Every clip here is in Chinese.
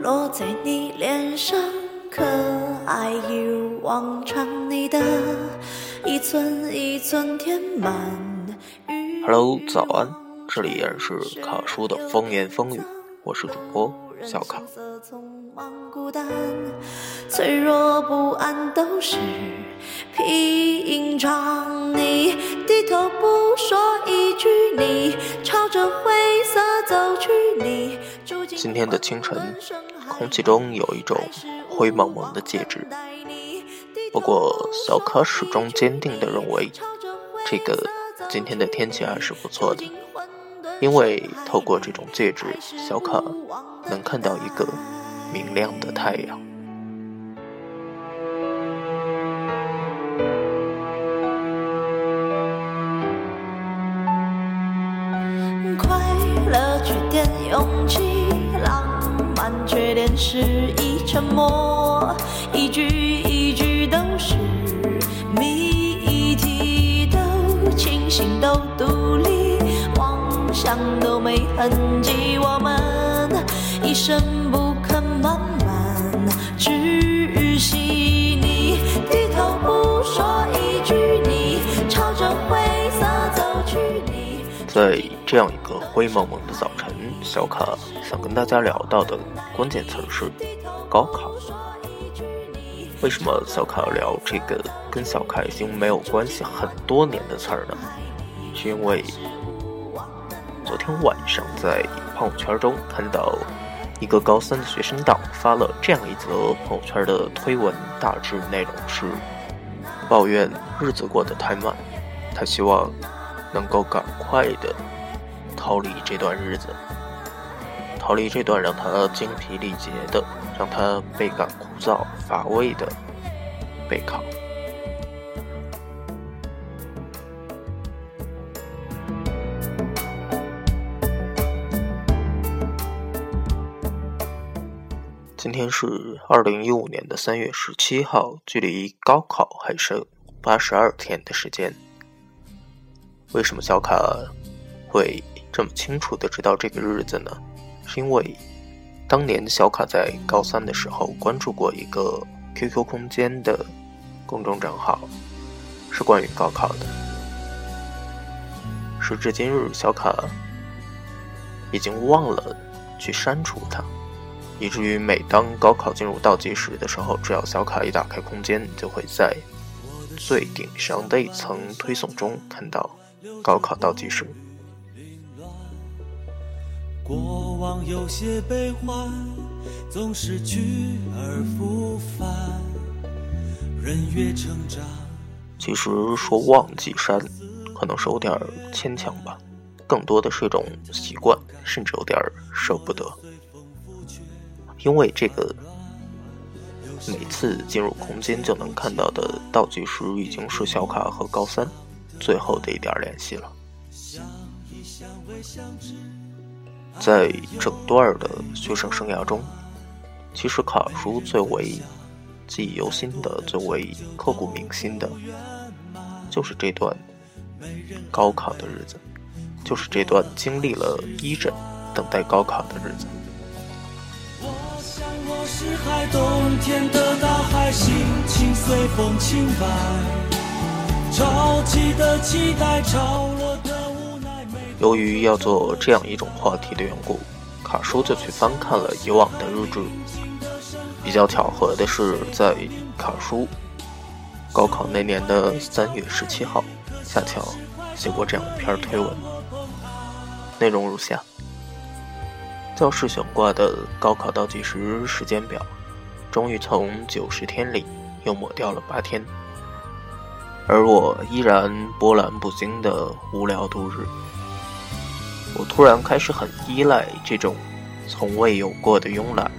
落在你脸上，可爱一如往常，你的一寸一寸填满。Hello，早安，这里依然是卡叔的风言风语，我是主播小卡。脆弱不安都是平常，你低头不说一句，你朝着灰色走去，你今天的清晨，空气中有一种灰蒙蒙的介质。不过，小卡始终坚定地认为，这个今天的天气还是不错的，因为透过这种介质，小卡能看到一个明亮的太阳。快乐缺点勇气。缺点是一沉默，一句一句都是谜题，都清醒，都独立，妄想都没痕迹，我们一生不肯慢慢窒息。你低头不说一句，你朝着灰色走去。你在这样一个灰蒙蒙的早晨，小卡。想跟大家聊到的关键词是高考。为什么小卡要聊这个跟小卡已经没有关系很多年的词儿呢？是因为昨天晚上在朋友圈中看到一个高三的学生党发了这样一则朋友圈的推文，大致内容是抱怨日子过得太慢，他希望能够赶快的逃离这段日子。逃离这段让他精疲力竭的、让他倍感枯燥乏味的备考。今天是二零一五年的三月十七号，距离高考还剩八十二天的时间。为什么小卡会这么清楚的知道这个日子呢？是因为当年小卡在高三的时候关注过一个 QQ 空间的公众账号，是关于高考的。时至今日，小卡已经忘了去删除它，以至于每当高考进入倒计时的时候，只要小卡一打开空间，就会在最顶上的一层推送中看到高考倒计时。过往有些悲欢，总是去而复返。人越成长，其实说忘记删，可能是有点牵强吧，更多的是一种习惯，甚至有点舍不得。因为这个，每次进入空间就能看到的倒计时，已经是小卡和高三最后的一点联系了。在整段的学生生涯中，其实卡叔最为记忆犹新的、最为刻骨铭心的，就是这段高考的日子，就是这段经历了一诊、等待高考的日子。是海，冬天的大海，心情随风轻摆，潮起的期待，潮落由于要做这样一种话题的缘故，卡叔就去翻看了以往的日志。比较巧合的是，在卡叔高考那年的三月十七号，恰巧写过这样一篇推文，内容如下：教室悬挂的高考倒计时时间表，终于从九十天里又抹掉了八天，而我依然波澜不惊的无聊度日。我突然开始很依赖这种从未有过的慵懒，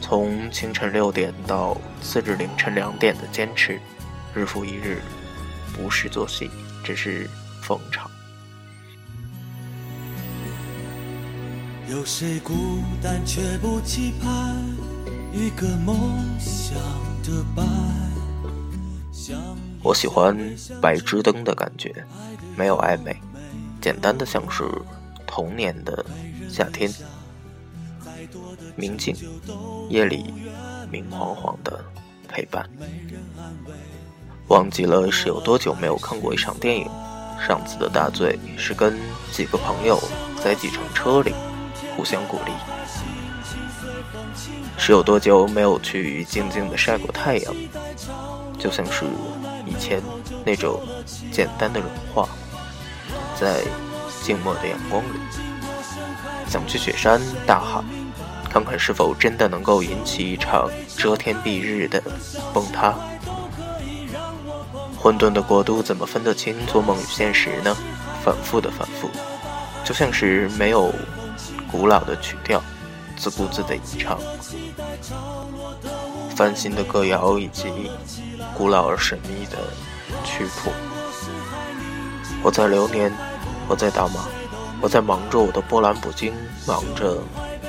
从清晨六点到次日凌晨两点的坚持，日复一日，不是作息，只是逢场。有谁孤单却不期盼一个梦想的伴？我喜欢白炽灯的感觉，没有暧昧。简单的像是童年的夏天，明镜，夜里明晃晃的陪伴。忘记了是有多久没有看过一场电影，上次的大醉是跟几个朋友在计程车里互相鼓励。是有多久没有去静静的晒过太阳，就像是以前那种简单的融化，在静默的阳光里，想去雪山大喊，看看是否真的能够引起一场遮天蔽日的崩塌。混沌的国度怎么分得清做梦与现实呢？反复的反复，就像是没有古老的曲调。自顾自的吟唱，翻新的歌谣以及古老而神秘的曲谱。我在流年，我在打马，我在忙着我的波澜不惊，忙着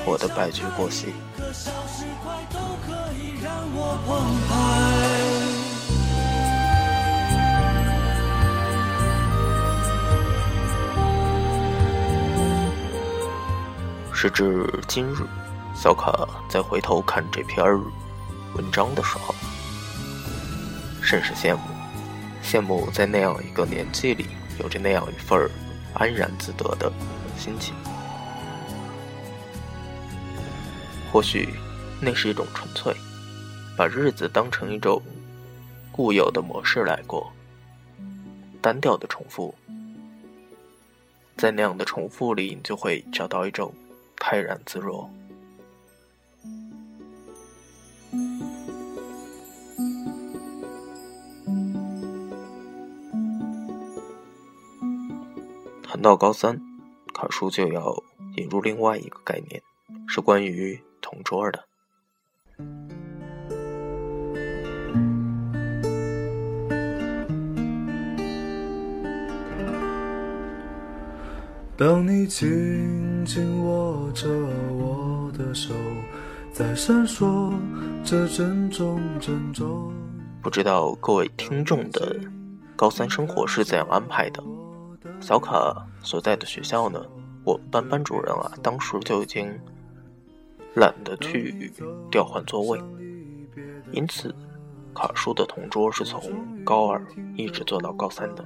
我的白驹过隙。时至今日，小卡再回头看这篇文章的时候，甚是羡慕，羡慕在那样一个年纪里，有着那样一份安然自得的心情。或许那是一种纯粹，把日子当成一种固有的模式来过，单调的重复，在那样的重复里，你就会找到一种。泰然自若。到高三，卡叔就要引入另外一个概念，是关于同桌的。当你紧紧握着我的手，在闪烁着珍重珍重。不知道各位听众的高三生活是怎样安排的？小卡所在的学校呢？我们班班主任啊，当时就已经懒得去调换座位，因此卡叔的同桌是从高二一直坐到高三的。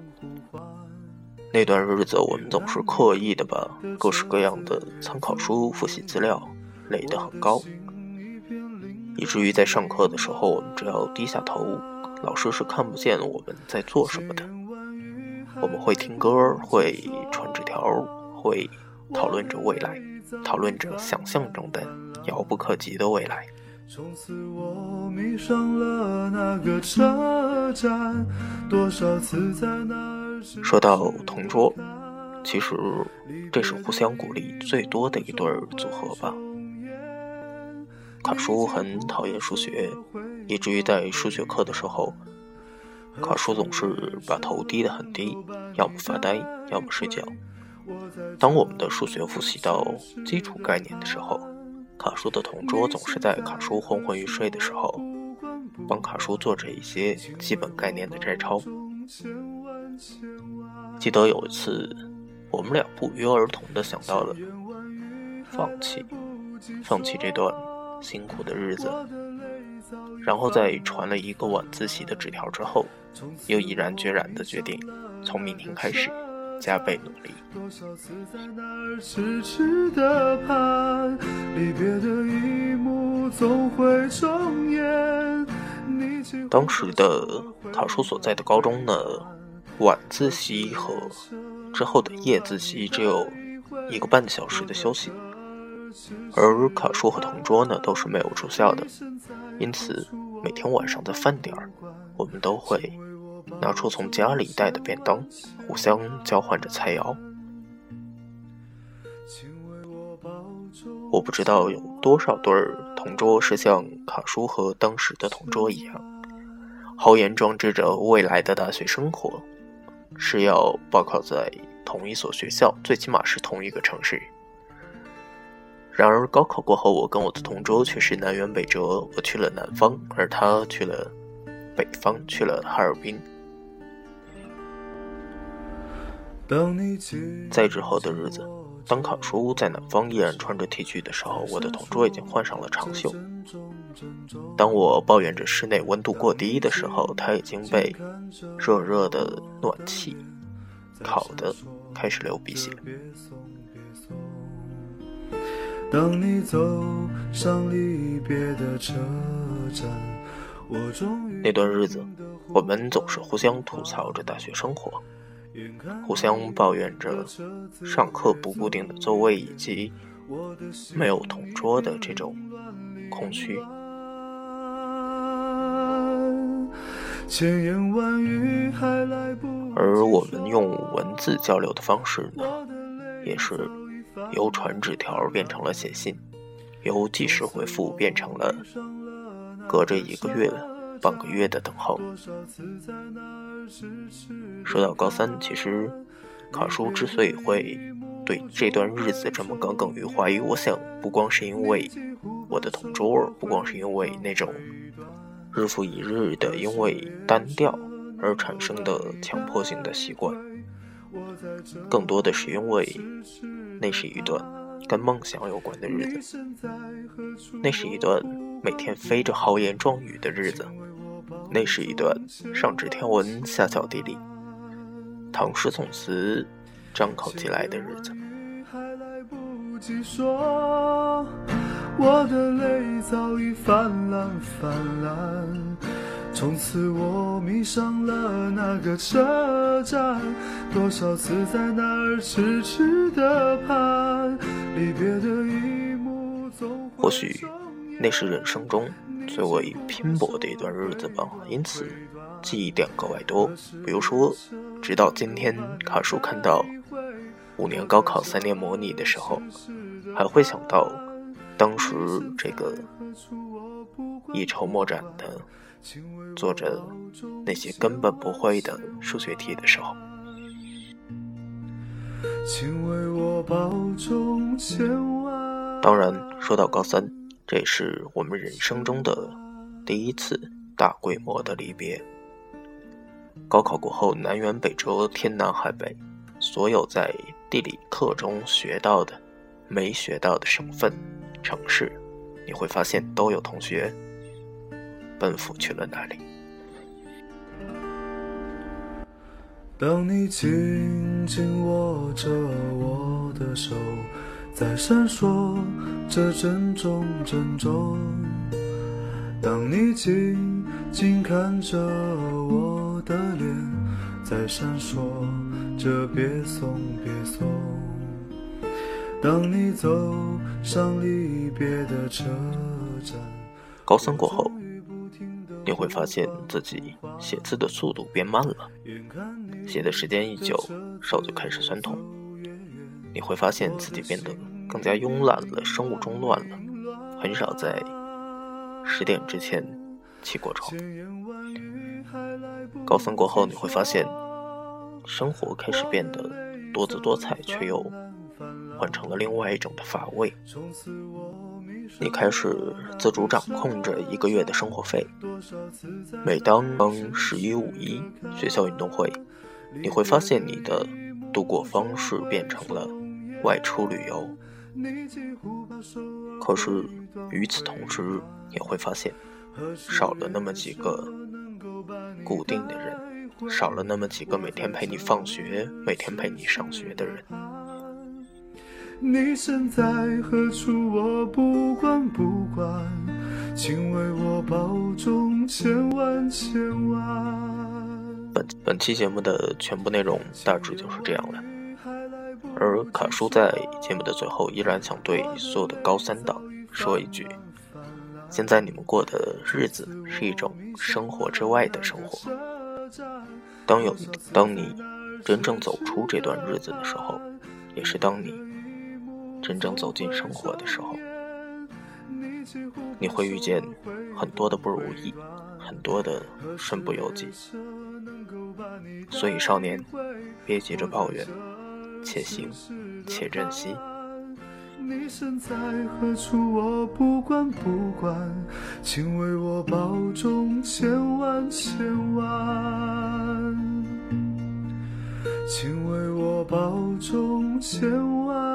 那段日子，我们总是刻意的把各式各样的参考书、复习资料垒得很高，以至于在上课的时候，我们只要低下头，老师是看不见我们在做什么的。我们会听歌，会传纸条，会讨论着未来，讨论着想象中的遥不可及的未来。从此我迷上了那个车站，多少次在那。说到同桌，其实这是互相鼓励最多的一对组合吧。卡叔很讨厌数学，以至于在数学课的时候，卡叔总是把头低得很低，要么发呆，要么睡觉。当我们的数学复习到基础概念的时候，卡叔的同桌总是在卡叔昏昏欲睡的时候，帮卡叔做着一些基本概念的摘抄。记得有一次，我们俩不约而同的想到了放弃，放弃这段辛苦的日子，然后在传了一个晚自习的纸条之后，又毅然决然的决定从明天开始加倍努力。当时的卡叔所在的高中呢？晚自习和之后的夜自习只有一个半小时的休息，而卡叔和同桌呢都是没有住校的，因此每天晚上的饭点儿，我们都会拿出从家里带的便当，互相交换着菜肴。我不知道有多少对同桌是像卡叔和当时的同桌一样，豪言壮志着未来的大学生活。是要报考在同一所学校，最起码是同一个城市。然而高考过后，我跟我的同桌却是南辕北辙，我去了南方，而他去了北方，去了哈尔滨。在之后的日子，当卡叔在南方依然穿着 T 恤的时候，我的同桌已经换上了长袖。当我抱怨着室内温度过低的时候，他已经被热热的暖气烤得开始流鼻血。当你走上离别的车站，我终那段日子，我们总是互相吐槽着大学生活。互相抱怨着上课不固定的座位以及没有同桌的这种空虚，而我们用文字交流的方式呢，也是由传纸条变成了写信，由即时回复变成了隔着一个月、半个月的等候。说到高三，其实卡叔之所以会对这段日子这么耿耿于怀，我想不光是因为我的同桌，不光是因为那种日复一日的因为单调而产生的强迫性的习惯，更多的是因为那是一段跟梦想有关的日子，那是一段每天飞着豪言壮语的日子。那是一段上知天文下晓地理、唐诗宋词张口即来的日子。还来不及说我的泪早已泛滥泛滥，从此我迷上了那个车站，多少次在那儿痴痴的盼，离别的一幕总或许那是人生中。最为拼搏的一段日子吧，因此记忆点格外多。比如说，直到今天，卡叔看到五年高考三年模拟的时候，还会想到当时这个一筹莫展的做着那些根本不会的数学题的时候。当然，说到高三。这是我们人生中的第一次大规模的离别。高考过后，南辕北辙，天南海北，所有在地理课中学到的、没学到的省份、城市，你会发现都有同学奔赴去了那里。当你紧紧握着我的手。在闪烁着珍重珍重。当你静静看着我的脸，在闪烁着别送别送。当你走上离别的车站。高三过后，你会发现自己写字的速度变慢了，写的时间一久，手就开始酸痛。你会发现自己变得更加慵懒了，生物钟乱了，很少在十点之前起过床。高三过后，你会发现生活开始变得多姿多彩，却又换成了另外一种的乏味。你开始自主掌控着一个月的生活费。每当十一、五一学校运动会，你会发现你的度过方式变成了。外出旅游，可是与此同时，也会发现少了那么几个固定的人，少了那么几个每天陪你放学、每天陪你上学的人。你身在何处？我不管不管，请为我保重，千万千万。本本期节目的全部内容大致就是这样了。而卡叔在节目的最后，依然想对所有的高三党说一句：现在你们过的日子是一种生活之外的生活。当有当你真正走出这段日子的时候，也是当你真正走进生活的时候，你会遇见很多的不如意，很多的身不由己。所以，少年，别急着抱怨。且行且珍惜。你身在何处？我不管不管，请为我保重，千万千万。请为我保重千万。